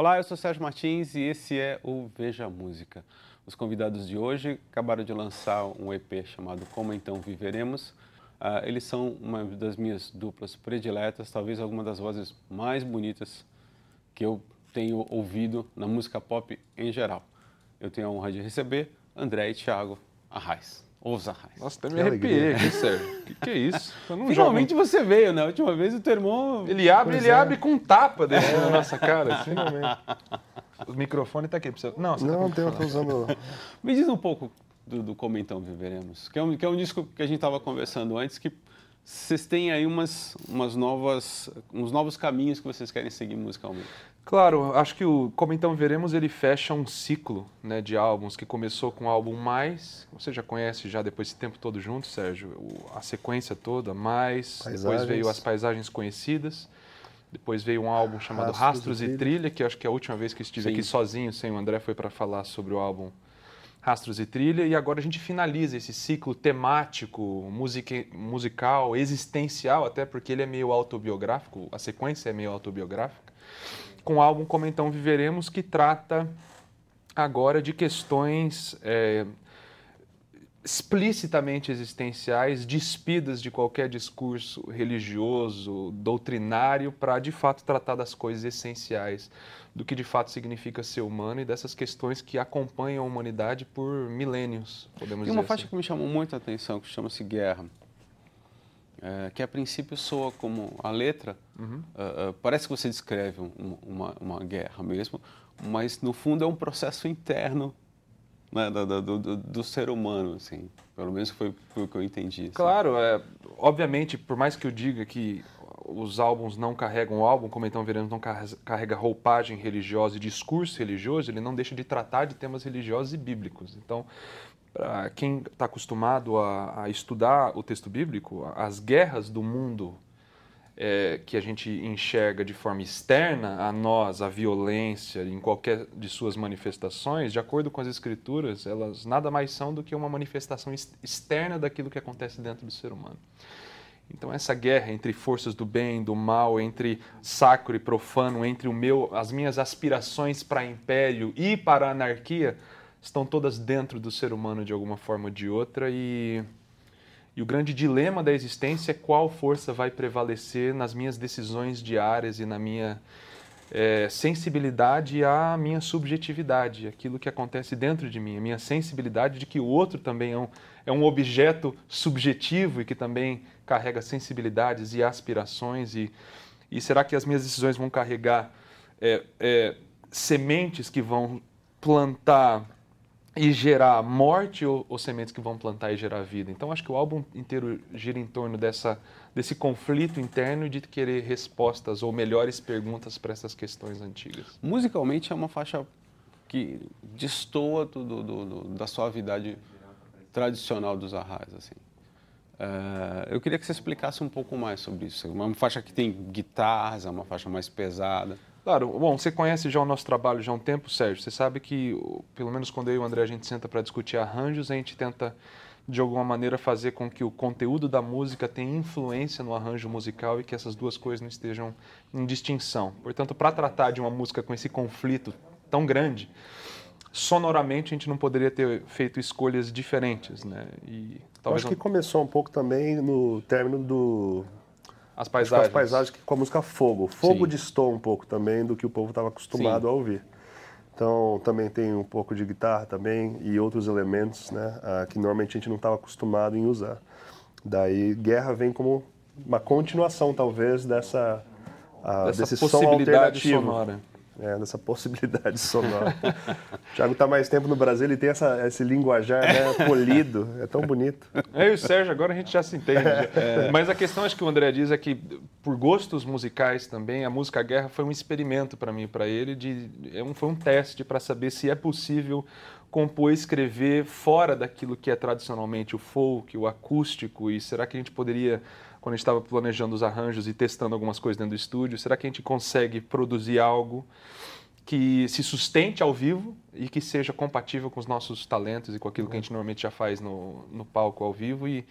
Olá, eu sou Sérgio Martins e esse é o Veja Música. Os convidados de hoje acabaram de lançar um EP chamado Como Então Viveremos. Uh, eles são uma das minhas duplas prediletas, talvez alguma das vozes mais bonitas que eu tenho ouvido na música pop em geral. Eu tenho a honra de receber André e Thiago Arraes. Os Arraes. Nossa, até me arrepiei aqui, Sérgio. O que, que é isso? Finalmente jogo... você veio, né? A última vez o termo... Ele abre, pois ele é. abre com tapa dentro da nossa cara. Assim. Finalmente. O microfone está aqui. Precisa... Não, você tá não, tá eu tô usando... Me diz um pouco do, do Como Então Viveremos, que é um, que é um disco que a gente estava conversando antes, que vocês têm aí umas, umas novas, uns novos caminhos que vocês querem seguir musicalmente. Claro, acho que o Como Então Veremos, ele fecha um ciclo né, de álbuns que começou com o álbum Mais, você já conhece já depois desse tempo todo junto, Sérgio, o, a sequência toda, Mais, Paisagens. depois veio As Paisagens Conhecidas, depois veio um álbum chamado Rastros, Rastros e Trilha. Trilha, que acho que é a última vez que estive Sim. aqui sozinho, sem o André, foi para falar sobre o álbum Rastros e Trilha, e agora a gente finaliza esse ciclo temático, musique, musical, existencial, até porque ele é meio autobiográfico, a sequência é meio autobiográfica, com o álbum Como Então Viveremos, que trata agora de questões é, explicitamente existenciais, despidas de qualquer discurso religioso, doutrinário, para de fato tratar das coisas essenciais do que de fato significa ser humano e dessas questões que acompanham a humanidade por milênios, podemos Tem uma faixa assim. que me chamou muita atenção, que chama-se Guerra, é, que a princípio soa como a letra, uhum. uh, uh, parece que você descreve um, uma, uma guerra mesmo, mas no fundo é um processo interno né, do, do, do, do, ser humano, assim. Pelo menos foi, foi o que eu entendi. Assim. Claro, é, obviamente, por mais que eu diga que os álbuns não carregam o álbum, como então veremos, não carrega roupagem religiosa e discurso religioso, ele não deixa de tratar de temas religiosos e bíblicos. Então, para quem está acostumado a, a, estudar o texto bíblico, as guerras do mundo é, que a gente enxerga de forma externa a nós, a violência em qualquer de suas manifestações, de acordo com as escrituras, elas nada mais são do que uma manifestação externa daquilo que acontece dentro do ser humano. Então essa guerra entre forças do bem, do mal, entre sacro e profano, entre o meu, as minhas aspirações para império e para anarquia, estão todas dentro do ser humano de alguma forma ou de outra. E e o grande dilema da existência é qual força vai prevalecer nas minhas decisões diárias e na minha é, sensibilidade à minha subjetividade, aquilo que acontece dentro de mim, a minha sensibilidade de que o outro também é um, é um objeto subjetivo e que também carrega sensibilidades e aspirações e, e será que as minhas decisões vão carregar é, é, sementes que vão plantar e gerar morte ou, ou, sementes que vão plantar e gerar vida. Então acho que o álbum inteiro gira em torno dessa, desse conflito interno de querer respostas ou melhores perguntas para essas questões antigas. Musicalmente é uma faixa que destoa do, do, do, da suavidade tradicional dos arrais. Assim. Uh, eu queria que você explicasse um pouco mais sobre isso. É uma faixa que tem guitarras, é uma faixa mais pesada. Claro, bom, você conhece já o nosso trabalho já há um tempo, Sérgio. Você sabe que, pelo menos quando eu e o André a gente senta para discutir arranjos, a gente tenta de alguma maneira fazer com que o conteúdo da música tenha influência no arranjo musical e que essas duas coisas não estejam em distinção. Portanto, para tratar de uma música com esse conflito tão grande, sonoramente a gente não poderia ter feito escolhas diferentes, né? E talvez Eu acho que começou um pouco também no término do as paisagens. As paisagens com a música Fogo. Fogo Sim. distou um pouco também do que o povo estava acostumado Sim. a ouvir. Então também tem um pouco de guitarra também e outros elementos, né, uh, que normalmente a gente não estava acostumado em usar. Daí Guerra vem como uma continuação talvez dessa uh, dessa desse possibilidade som sonora é, dessa possibilidade sonora. o Thiago está mais tempo no Brasil, ele tem essa, esse linguajar né, polido, é tão bonito. Eu e o Sérgio, agora a gente já se entende. É. Mas a questão, acho que o André diz, é que por gostos musicais também, a música Guerra foi um experimento para mim e para ele, de, é foi um teste para saber se é possível compor e escrever fora daquilo que é tradicionalmente o folk, o acústico, e será que a gente poderia quando a gente estava planejando os arranjos e testando algumas coisas dentro do estúdio, será que a gente consegue produzir algo que se sustente ao vivo e que seja compatível com os nossos talentos e com aquilo que a gente normalmente já faz no, no palco ao vivo e,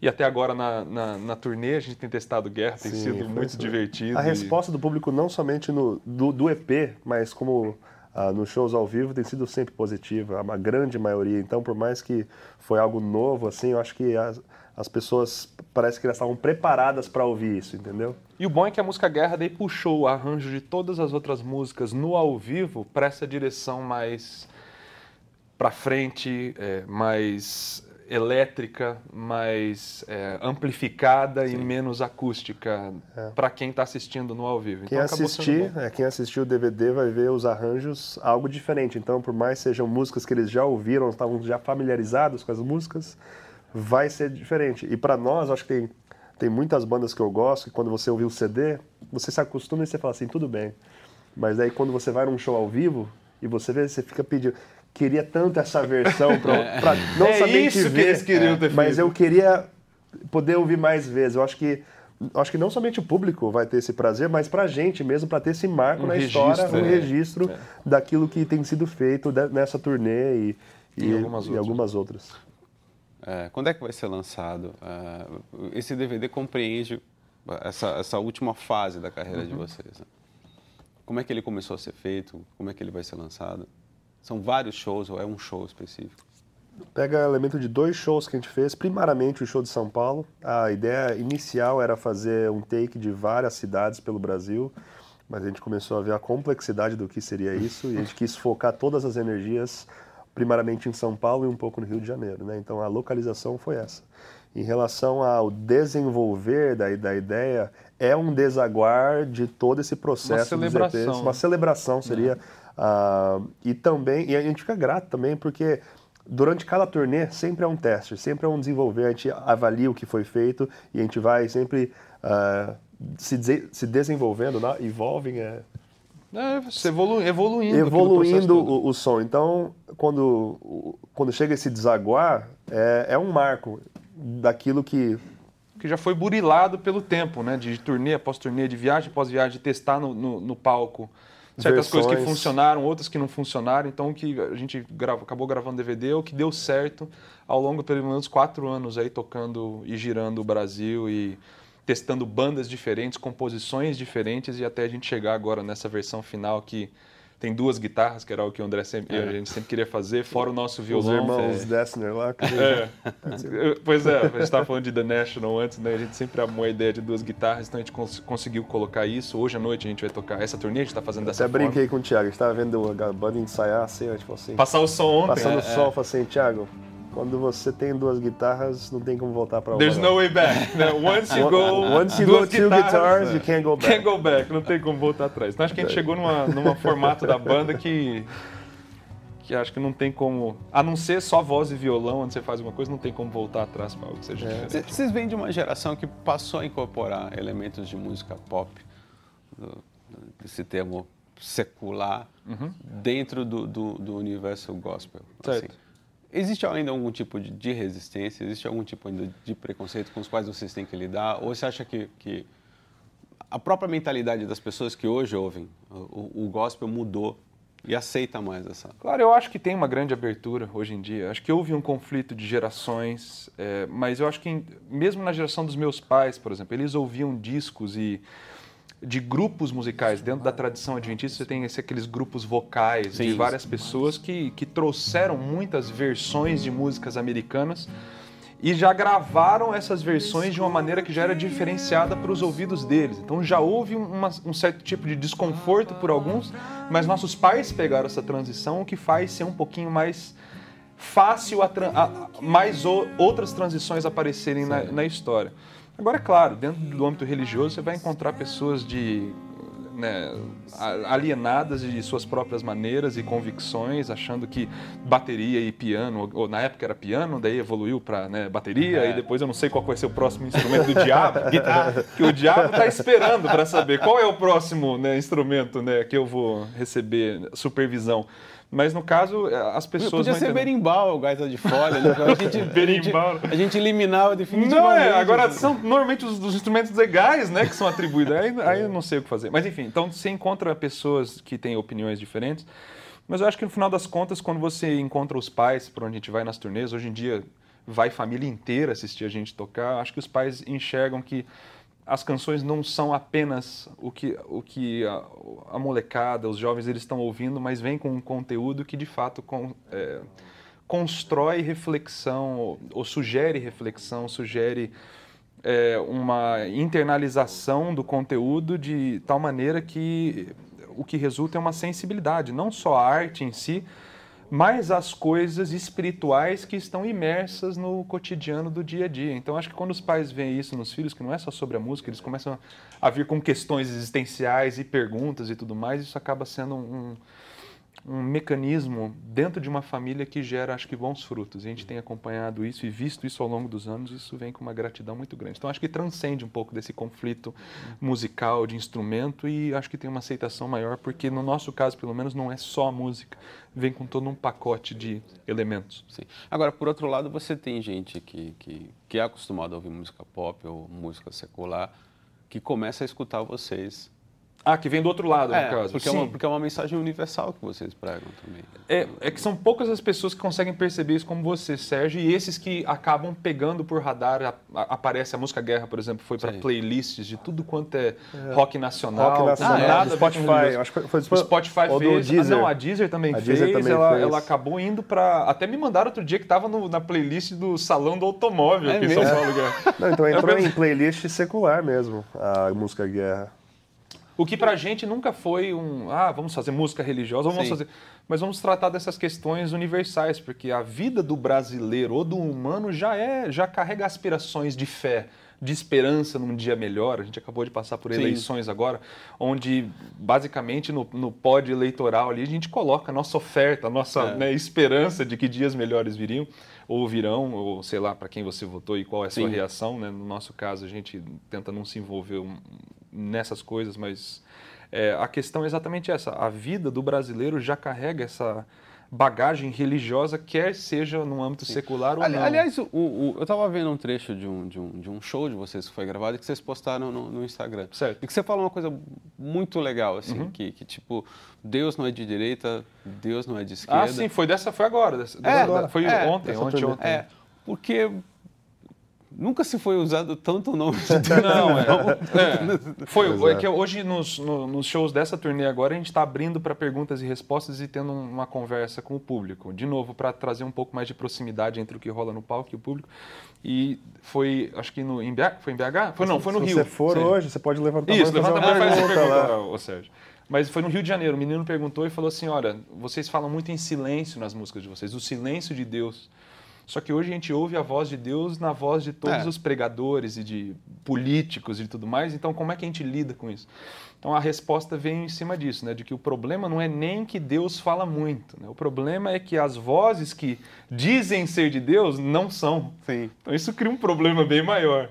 E até agora na, na, na, turnê a gente tem testado Guerra, tem Sim, sido muito divertido. A e... resposta do público não somente no, do, do EP, mas como ah, nos shows ao vivo tem sido sempre positiva, a grande maioria. Então, por mais que foi algo novo, assim, eu acho que as, as pessoas parece que elas estavam preparadas para ouvir isso, entendeu? E o bom é que a música Guerra daí puxou o arranjo de todas as outras músicas no ao vivo para essa direção mais para frente, é, mais elétrica, mais é, amplificada Sim. e menos acústica é. para quem está assistindo no ao vivo. Quem então, assistir, é, quem assistiu o DVD vai ver os arranjos algo diferente. Então, por mais sejam músicas que eles já ouviram, estavam já familiarizados com as músicas, vai ser diferente. E para nós, acho que tem tem muitas bandas que eu gosto que quando você ouvir o CD, você se acostuma e você fala assim, tudo bem. Mas daí quando você vai num show ao vivo e você vê, você fica pedindo, queria tanto essa versão para é. não é somente isso ver, que eles queriam ter mas eu queria poder ouvir mais vezes. Eu acho que acho que não somente o público vai ter esse prazer, mas para a gente mesmo, para ter esse marco um na registro, história, um é. registro é. daquilo que tem sido feito nessa turnê e, e, e, algumas, e algumas, outras. É, quando é que vai ser lançado? É, esse DVD compreende essa, essa última fase da carreira uhum. de vocês. Né? Como é que ele começou a ser feito? Como é que ele vai ser lançado? São vários shows ou é um show específico? Pega elemento de dois shows que a gente fez. Primeiramente, o show de São Paulo. A ideia inicial era fazer um take de várias cidades pelo Brasil, mas a gente começou a ver a complexidade do que seria isso e a gente quis focar todas as energias, primeiramente em São Paulo e um pouco no Rio de Janeiro. Né? Então, a localização foi essa. Em relação ao desenvolver da, da ideia, é um desaguar de todo esse processo uma celebração, EPs. Uma celebração seria. É Uh, e também, e a gente fica grato também porque durante cada turnê sempre é um teste, sempre é um desenvolver, a gente avalia o que foi feito e a gente vai sempre uh, se, de, se desenvolvendo, né? evolving é... É, evolu evoluindo. Evoluindo o, o, som. Então, quando, quando chega esse desaguar, é, é um marco daquilo que que já foi burilado pelo tempo, né? De turnê após turnê, de viagem após viagem, de testar no, no, no palco certas versões. coisas que funcionaram, outras que não funcionaram. Então, o que a gente grava, acabou gravando DVD, o que deu certo ao longo pelo menos quatro anos aí tocando e girando o Brasil e testando bandas diferentes, composições diferentes e até a gente chegar agora nessa versão final que tem duas guitarras, que era o que o André sempre, é. a gente sempre queria fazer, fora o nosso violão. Os irmãos é. Dessner lá. Que... É. pois é, a gente estava falando de The National antes, né? A gente sempre amou a ideia de duas guitarras, então a gente cons conseguiu colocar isso. Hoje à noite a gente vai tocar essa turnê, a gente está fazendo dessa até forma. brinquei com o Thiago, a gente estava vendo a banda ensaiar assim, tipo assim. Passar o som ontem. Passando o é, som, é. assim, Thiago, quando você tem duas guitarras, não tem como voltar para uma. There's no way back. Né? Once you go, Once you go two guitars, you can't go back. Can't go back, não tem como voltar atrás. Então acho que a gente chegou numa, numa formato da banda que que acho que não tem como, a não ser só voz e violão, onde você faz uma coisa, não tem como voltar atrás para algo que seja é. diferente. Vocês vêm de uma geração que passou a incorporar elementos de música pop, esse termo secular, uhum. dentro do, do, do, universo gospel. Certo. Assim. Existe ainda algum tipo de resistência? Existe algum tipo ainda de preconceito com os quais vocês têm que lidar? Ou você acha que, que a própria mentalidade das pessoas que hoje ouvem o, o gospel mudou e aceita mais essa? Claro, eu acho que tem uma grande abertura hoje em dia. Acho que houve um conflito de gerações, é, mas eu acho que mesmo na geração dos meus pais, por exemplo, eles ouviam discos e de grupos musicais. Dentro da tradição adventista, você tem esse, aqueles grupos vocais Sim, de várias pessoas que, que trouxeram muitas versões de músicas americanas e já gravaram essas versões de uma maneira que já era diferenciada para os ouvidos deles. Então já houve uma, um certo tipo de desconforto por alguns, mas nossos pais pegaram essa transição, o que faz ser um pouquinho mais fácil a, a mais o, outras transições aparecerem na, na história. Agora, é claro, dentro do âmbito religioso, você vai encontrar pessoas de né, alienadas de suas próprias maneiras e convicções, achando que bateria e piano, ou na época era piano, daí evoluiu para né, bateria, é. e depois eu não sei qual vai ser o próximo instrumento do diabo, guitarra, que o diabo está esperando para saber qual é o próximo né, instrumento né, que eu vou receber supervisão. Mas no caso, eh, as pessoas. Podia ser berimbau, o gaita de folha. Né? A gente, berimbau. A gente, a gente eliminava definitivamente. Não, é, agora são normalmente os, os, instrumentos legais né, que são atribuídos. Aí, aí eu não sei o que fazer. Mas enfim, então você encontra pessoas que têm opiniões diferentes. Mas eu acho que no final das contas, quando você encontra os pais, por onde a gente vai nas turnês, hoje em dia vai família inteira assistir a gente tocar. Acho que os pais enxergam que as canções não são apenas o que, o que a, a molecada, os jovens eles estão ouvindo, mas vem com um conteúdo que de fato com, é, constrói reflexão ou, ou, sugere reflexão, sugere é, uma internalização do conteúdo de tal maneira que o que resulta é uma sensibilidade, não só a arte em si, mas as coisas espirituais que estão imersas no cotidiano do dia a dia. Então, acho que quando os pais veem isso nos filhos, que não é só sobre a música, eles começam a vir com questões existenciais e perguntas e tudo mais, isso acaba sendo um, um mecanismo dentro de uma família que gera, acho que, bons frutos. A gente tem acompanhado isso e visto isso ao longo dos anos, isso vem com uma gratidão muito grande. Então, acho que transcende um pouco desse conflito musical, de instrumento, e acho que tem uma aceitação maior, porque no nosso caso, pelo menos, não é só a música, vem com todo um pacote de elementos. Sim. Agora, por outro lado, você tem gente que, que, que é acostumada a ouvir música pop ou música secular, que começa a escutar vocês ah, que vem do outro lado, é, no caso. Porque é, uma, porque é uma mensagem universal que vocês pregam também. É, é que são poucas as pessoas que conseguem perceber isso como você, Sérgio, e esses que acabam pegando por radar, a, a, aparece a música Guerra, por exemplo, foi para playlists de tudo quanto é, é. rock nacional. Rock nacional, ah, nada Spotify. Acho que foi o Spotify ou fez. Deezer. Ah, não, a Deezer também a fez. Deezer também ela, fez. ela acabou indo para... Até me mandaram outro dia que estava na playlist do Salão do Automóvel é aqui em São Paulo. Não, então entrou em playlist secular mesmo, a música Guerra. O que para a gente nunca foi um, ah, vamos fazer música religiosa, vamos Sim. fazer. Mas vamos tratar dessas questões universais, porque a vida do brasileiro ou do humano já é, já carrega aspirações de fé, de esperança num dia melhor. A gente acabou de passar por Sim. eleições agora, onde basicamente no, no pódio eleitoral ali a gente coloca a nossa oferta, a nossa É. né, esperança de que dias melhores viriam ou virão, ou sei lá para quem você votou e qual é a sua Sim. reação. Né? No nosso caso, a gente tenta não se envolver nessas coisas, mas é, a questão é exatamente essa. A vida do brasileiro já carrega essa bagagem religiosa, quer seja no âmbito secular ou Ali- não. Aliás, o, o- eu estava vendo um trecho de um, de, um, de um show de vocês que foi gravado e que vocês postaram no, no Instagram. Certo. E que você fala uma coisa muito legal, assim, Uhum. que, que tipo, Deus não é de direita, Deus não é de esquerda. ah, sim, foi dessa, foi agora. Dessa, É, agora. foi É, ontem, ontem, ontem. É, porque nunca se foi usado tanto o nome de Deus. Não, é. é. Foi, é. que hoje nos, no- nos shows dessa turnê agora a gente está abrindo para perguntas e respostas e tendo um- uma conversa com o público. De novo, para trazer um pouco mais de proximidade entre o que rola no palco e o público. E foi, acho que no, em BH, foi em BH? Foi não, foi no Se Rio. você for Sim. hoje, você pode levantar a Isso, levanta a mão e faz essa pergunta ô Sérgio. Mas foi no Rio de Janeiro, o menino perguntou e falou assim, olha, vocês falam muito em silêncio nas músicas de vocês, o silêncio de Deus. Só que hoje a gente ouve a voz de Deus na voz de todos É. os pregadores e de políticos e tudo mais, então como é que a gente lida com isso? Então a resposta vem em cima disso, né? de que o problema não é nem que Deus fala muito, né? o problema é que as vozes que dizem ser de Deus não são. Sim. Então isso cria um problema bem maior.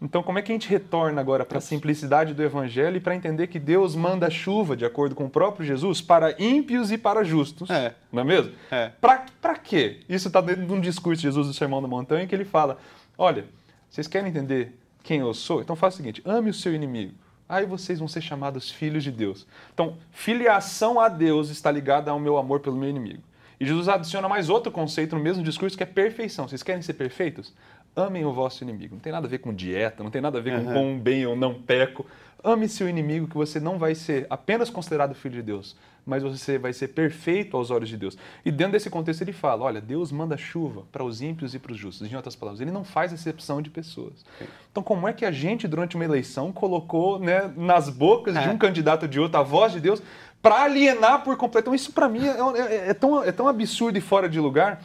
Então, como é que a gente retorna agora para a simplicidade do Evangelho e para entender que Deus manda chuva, de acordo com o próprio Jesus, para ímpios e para justos? É. Não é mesmo? É. Para quê? Isso está dentro de um discurso de Jesus do Sermão da Montanha que ele fala: olha, vocês querem entender quem eu sou? Então faça o seguinte: ame o seu inimigo. Aí vocês vão ser chamados filhos de Deus. Então, filiação a Deus está ligada ao meu amor pelo meu inimigo. E Jesus adiciona mais outro conceito no mesmo discurso que é perfeição. Vocês querem ser perfeitos? Amem o vosso inimigo. Não tem nada a ver com dieta, não tem nada a ver com quão bem ou não peco. Ame seu inimigo, que você não vai ser apenas considerado filho de Deus, mas você vai ser perfeito aos olhos de Deus. E dentro desse contexto ele fala: olha, Deus manda chuva para os ímpios e para os justos. Em outras palavras, ele não faz exceção de pessoas. Então, como é que a gente, durante uma eleição, colocou né, nas bocas de É. um candidato de outro a voz de Deus para alienar por completo? Então, isso para mim é, é- é tão, é tão absurdo e fora de lugar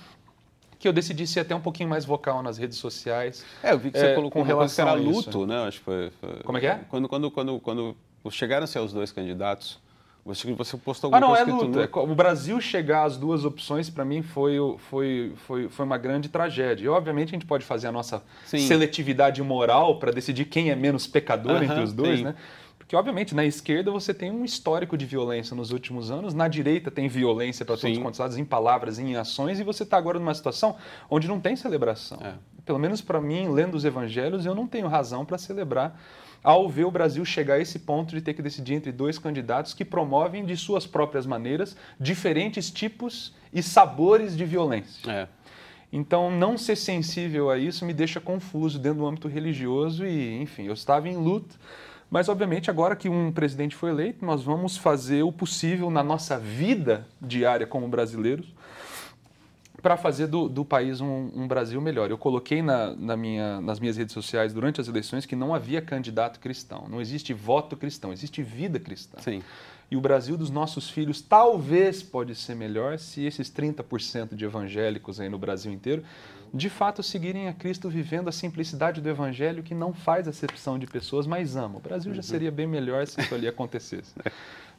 que eu decidi ser até um pouquinho mais vocal nas redes sociais. É, eu vi que É, você colocou com relação era a luto, né? Acho que foi, foi- Como é que é? Quando, quando, quando, quando chegaram-se aos dois candidatos, você, você postou Ah, alguma não, é coisa escrito luta. nu. O Brasil chegar às duas opções, para mim, foi, foi, foi, foi uma grande tragédia. E, obviamente, a gente pode fazer a nossa Sim. seletividade moral para decidir quem é menos pecador Aham, entre os dois, sim. né? Porque, obviamente, na esquerda você tem um histórico de violência nos últimos anos, na direita tem violência para todos Sim. os lados, em palavras, em ações, e você está agora numa situação onde não tem celebração. É. Pelo menos para mim, lendo os evangelhos, eu não tenho razão para celebrar ao ver o Brasil chegar a esse ponto de ter que decidir entre dois candidatos que promovem de suas próprias maneiras diferentes tipos e sabores de violência. É. Então, não ser sensível a isso me deixa confuso dentro do âmbito religioso e, enfim, eu estava em luto. Mas, obviamente, agora que um presidente foi eleito, nós vamos fazer o possível na nossa vida diária como brasileiros para fazer do, do país um, um, Brasil melhor. Eu coloquei na, na minha, nas minhas redes sociais durante as eleições que não havia candidato cristão. Não existe voto cristão, existe vida cristã. Sim. E o Brasil dos nossos filhos talvez pode ser melhor se esses 30% de evangélicos aí no Brasil inteiro de fato seguirem a Cristo vivendo a simplicidade do evangelho que não faz acepção de pessoas, mas ama. O Brasil já uhum. seria bem melhor se isso ali acontecesse.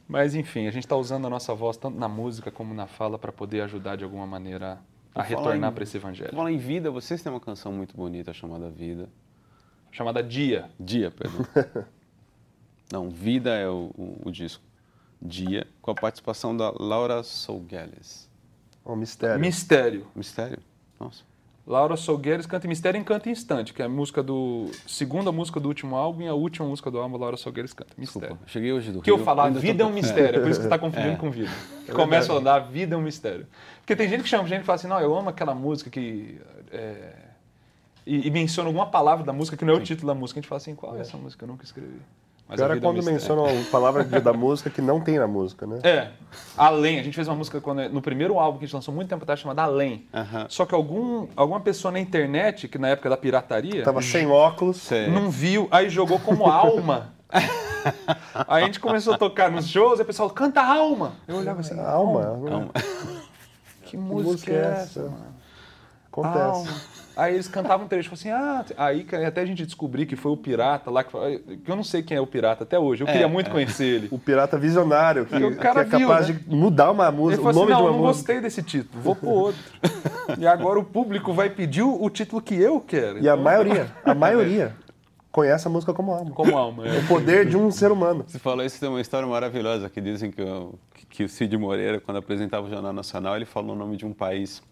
Mas enfim, a gente está usando a nossa voz tanto na música como na fala para poder ajudar de alguma maneira a retornar para esse evangelho. Falar em vida, vocês têm uma canção muito bonita chamada Vida. Chamada Dia. Dia, perdão. Não, Vida é o, o, o, disco. Dia, com a participação da Laura Sougueles. Oh, mistério. Mistério. Mistério? Nossa. Laura Solgueiros canta Mistério em Canta Instante, que é a música do segunda música do último álbum e a última música do álbum Laura Solgueiros canta Mistério. Desculpa, cheguei hoje do que Rio. Que eu falar, vida tô... é um mistério, é. por isso que você está confundindo é. com vida. É Começa a andar, vida é um mistério. Porque tem gente que chama, gente que fala assim, não, eu amo aquela música que é... e, e, menciona alguma palavra da música que não é Sim. o título da música, a gente fala assim, qual é essa música? Eu nunca escrevi. Mas Pior é quando é menciona uma palavra da música que não tem na música, né? É. Além. A gente fez uma música quando, no primeiro álbum que a gente lançou muito tempo atrás chamada Além. Só que algum, alguma pessoa na internet, que na época da pirataria. Tava sem óculos. Não viu, aí jogou como alma. aí a gente começou a tocar nos shows, e o pessoal canta alma. Eu olhava assim. Alma? alma. Que, que música, música é essa, mano? Acontece. Alma. Aí eles cantavam um trecho, assim, ah, aí até a gente descobrir que foi o pirata lá, que, eu não sei quem é o pirata até hoje, eu é, queria muito é. conhecer ele. O pirata visionário, que, o cara que é capaz viu, né? de mudar uma música, o nome assim, não, de uma não música. gostei desse título, vou pro outro. e agora o público vai pedir o, título que eu quero. E então... a maioria, a maioria conhece a música como alma. Como alma, é. O poder de um ser humano. Você falou isso, tem uma história maravilhosa que dizem que, o, que o Cid Moreira, quando apresentava o Jornal Nacional, ele falou o nome de um país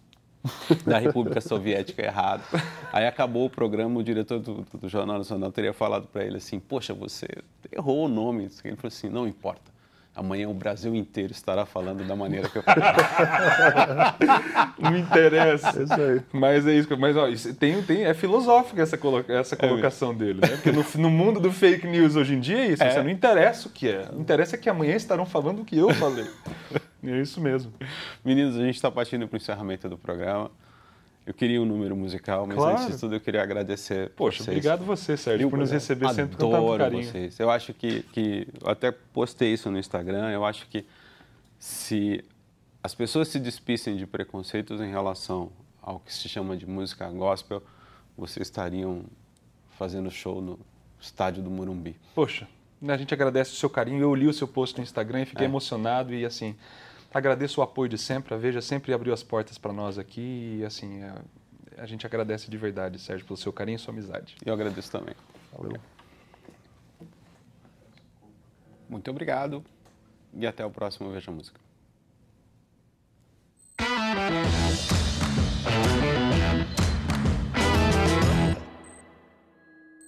da República Soviética errado. Aí acabou o programa, o diretor do, do Jornal Nacional teria falado para ele assim: Poxa, você errou o nome. Ele falou assim: Não importa. Amanhã o Brasil inteiro estará falando da maneira que eu falei. Não interessa. É isso aí. Mas é isso. Mas ó, tem, tem, é filosófica essa, coloca, essa é colocação é dele, né? Porque no, no, mundo do fake news hoje em dia é isso. É. Você não interessa o que é. Não interessa que amanhã estarão falando o que eu falei. É isso mesmo. Meninos, a gente está partindo para o encerramento do programa. Eu queria um número musical, mas claro. antes de tudo eu queria agradecer. Poxa, vocês. obrigado você, Sérgio, por nos receber Adoro sempre com tanto carinho. vocês. Eu acho que, que. Eu até postei isso no Instagram. Eu acho que se as pessoas se despissem de preconceitos em relação ao que se chama de música gospel, vocês estariam fazendo show no estádio do Morumbi. Poxa, a gente agradece o seu carinho. Eu li o seu post no Instagram e fiquei é. emocionado e assim Agradeço o apoio de sempre. A Veja sempre abriu as portas para nós aqui. E, assim, a, a, gente agradece de verdade, Sérgio, pelo seu carinho e sua amizade. Eu agradeço também. Valeu. Muito obrigado e até o próximo Veja Música.